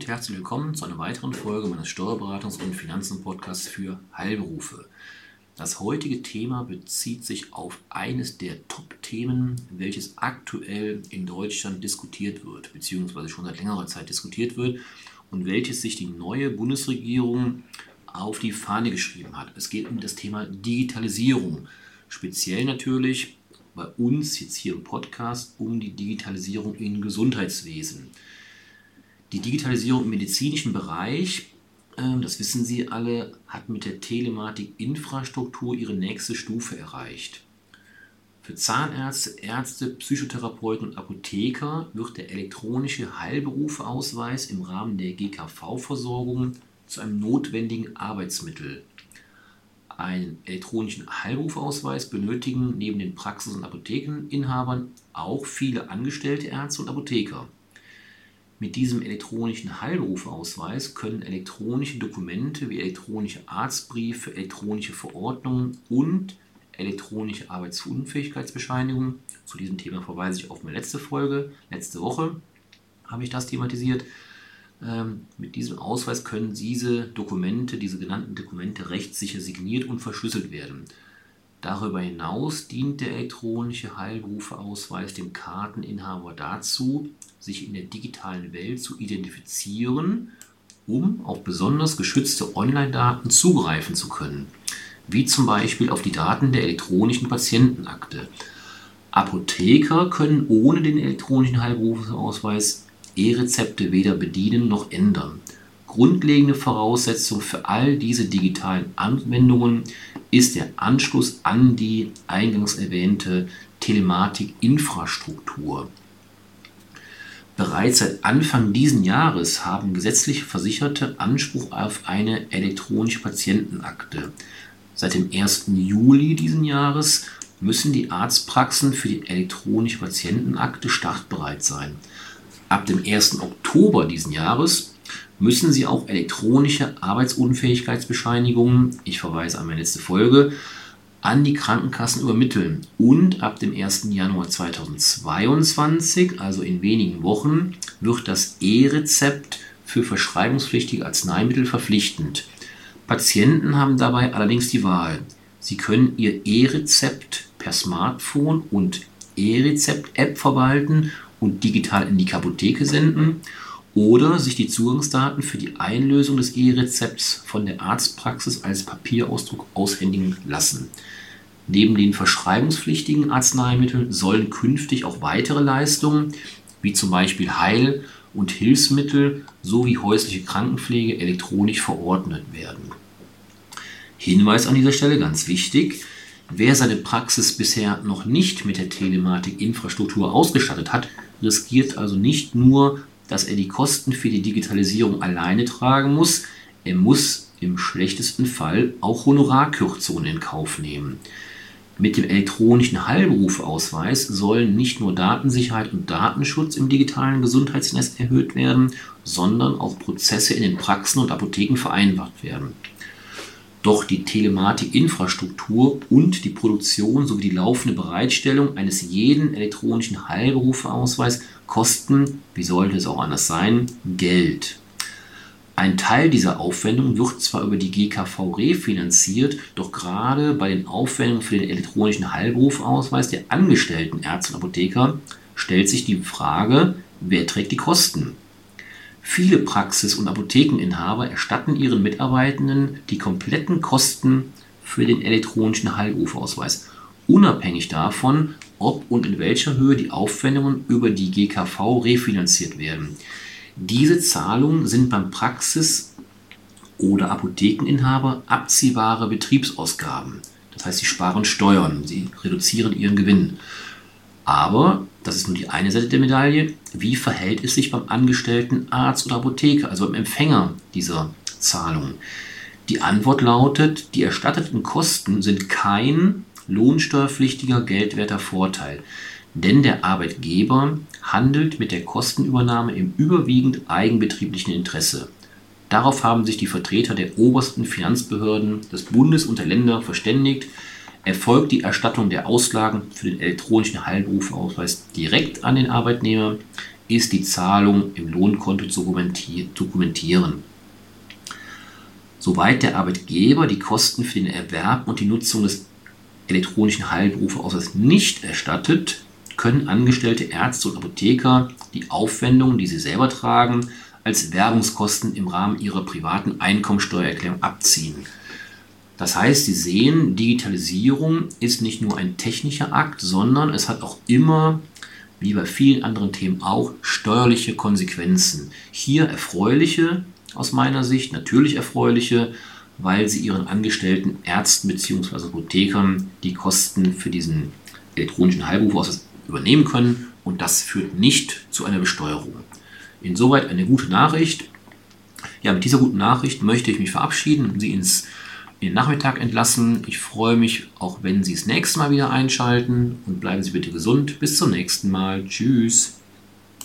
Und herzlich willkommen zu einer weiteren Folge meines Steuerberatungs- und Finanzen-Podcasts für Heilberufe. Das heutige Thema bezieht sich auf eines der Top-Themen, welches aktuell in Deutschland diskutiert wird, beziehungsweise schon seit längerer Zeit diskutiert wird und welches sich die neue Bundesregierung auf die Fahne geschrieben hat. Es geht um das Thema Digitalisierung. Speziell natürlich bei uns jetzt hier im Podcast um die Digitalisierung im Gesundheitswesen. Die Digitalisierung im medizinischen Bereich, ähm, das wissen Sie alle, hat mit der Telematik-Infrastruktur ihre nächste Stufe erreicht. Für Zahnärzte, Ärzte, Psychotherapeuten und Apotheker wird der elektronische Heilberufeausweis im Rahmen der GKV-Versorgung zu einem notwendigen Arbeitsmittel. Einen elektronischen Heilberufeausweis benötigen neben den Praxis- und Apothekeninhabern auch viele angestellte Ärzte und Apotheker. Mit diesem elektronischen Heilrufausweis können elektronische Dokumente wie elektronische Arztbriefe, elektronische Verordnungen und elektronische Arbeitsunfähigkeitsbescheinigungen, zu diesem Thema verweise ich auf meine letzte Folge, letzte Woche habe ich das thematisiert. Ähm, mit diesem Ausweis können diese Dokumente, diese genannten Dokumente rechtssicher signiert und verschlüsselt werden. Darüber hinaus dient der elektronische Heilberufeausweis dem Karteninhaber dazu, sich in der digitalen Welt zu identifizieren, um auf besonders geschützte Online-Daten zugreifen zu können, wie zum Beispiel auf die Daten der elektronischen Patientenakte. Apotheker können ohne den elektronischen Heilberufeausweis E-Rezepte weder bedienen noch ändern. Grundlegende Voraussetzung für all diese digitalen Anwendungen ist der Anschluss an die eingangs erwähnte Telematik-Infrastruktur. Bereits seit Anfang dieses Jahres haben gesetzliche Versicherte Anspruch auf eine elektronische Patientenakte. Seit dem 1. Juli diesen Jahres müssen die Arztpraxen für die elektronische Patientenakte startbereit sein. Ab dem 1. Oktober diesen Jahres müssen Sie auch elektronische Arbeitsunfähigkeitsbescheinigungen, ich verweise an meine letzte Folge, an die Krankenkassen übermitteln. Und ab dem 1. Januar 2022, also in wenigen Wochen, wird das E-Rezept für verschreibungspflichtige Arzneimittel verpflichtend. Patienten haben dabei allerdings die Wahl. Sie können ihr E-Rezept per Smartphone und E-Rezept-App verwalten und digital in die Apotheke senden oder sich die Zugangsdaten für die Einlösung des E-Rezepts von der Arztpraxis als Papierausdruck aushändigen lassen. Neben den verschreibungspflichtigen Arzneimitteln sollen künftig auch weitere Leistungen, wie zum Beispiel Heil- und Hilfsmittel sowie häusliche Krankenpflege elektronisch verordnet werden. Hinweis an dieser Stelle ganz wichtig, wer seine Praxis bisher noch nicht mit der Telematik-Infrastruktur ausgestattet hat, riskiert also nicht nur dass er die Kosten für die Digitalisierung alleine tragen muss, er muss im schlechtesten Fall auch Honorarkürzungen in Kauf nehmen. Mit dem elektronischen Heilberufeausweis sollen nicht nur Datensicherheit und Datenschutz im digitalen Gesundheitsnetz erhöht werden, sondern auch Prozesse in den Praxen und Apotheken vereinfacht werden. Doch die Telematik-Infrastruktur und die Produktion sowie die laufende Bereitstellung eines jeden elektronischen Heilberufeausweis kosten, wie sollte es auch anders sein, Geld. Ein Teil dieser Aufwendung wird zwar über die GKV refinanziert, doch gerade bei den Aufwendungen für den elektronischen Heilberufeausweis der angestellten Ärzte und Apotheker stellt sich die Frage, wer trägt die Kosten? Viele Praxis- und Apothekeninhaber erstatten ihren Mitarbeitenden die kompletten Kosten für den elektronischen Heilberufeausweis, unabhängig davon, ob und in welcher Höhe die Aufwendungen über die GKV refinanziert werden. Diese Zahlungen sind beim Praxis- oder Apothekeninhaber abziehbare Betriebsausgaben. Das heißt, sie sparen Steuern, sie reduzieren ihren Gewinn. Aber, das ist nur die eine Seite der Medaille, wie verhält es sich beim angestellten Arzt oder Apotheker, also beim Empfänger dieser Zahlungen? Die Antwort lautet, die erstatteten Kosten sind kein lohnsteuerpflichtiger geldwerter Vorteil, denn der Arbeitgeber handelt mit der Kostenübernahme im überwiegend eigenbetrieblichen Interesse. Darauf haben sich die Vertreter der obersten Finanzbehörden des Bundes und der Länder verständigt, erfolgt die Erstattung der Auslagen für den elektronischen Heilberufeausweis direkt an den Arbeitnehmer, ist die Zahlung im Lohnkonto zu dokumentieren. Soweit der Arbeitgeber die Kosten für den Erwerb und die Nutzung des elektronischen Heilberufeausweises nicht erstattet, können angestellte Ärzte und Apotheker die Aufwendungen, die sie selber tragen, als Werbungskosten im Rahmen ihrer privaten Einkommensteuererklärung abziehen. Das heißt, Sie sehen, Digitalisierung ist nicht nur ein technischer Akt, sondern es hat auch immer, wie bei vielen anderen Themen auch, steuerliche Konsequenzen. Hier erfreuliche aus meiner Sicht, natürlich erfreuliche, weil sie ihren angestellten Ärzten bzw. Apothekern die Kosten für diesen elektronischen Heilberuf übernehmen können und das führt nicht zu einer Besteuerung. Insoweit eine gute Nachricht. Ja, mit dieser guten Nachricht möchte ich mich verabschieden und Sie ins in den Nachmittag entlassen. Ich freue mich, auch wenn Sie das nächste Mal wieder einschalten und bleiben Sie bitte gesund. Bis zum nächsten Mal. Tschüss.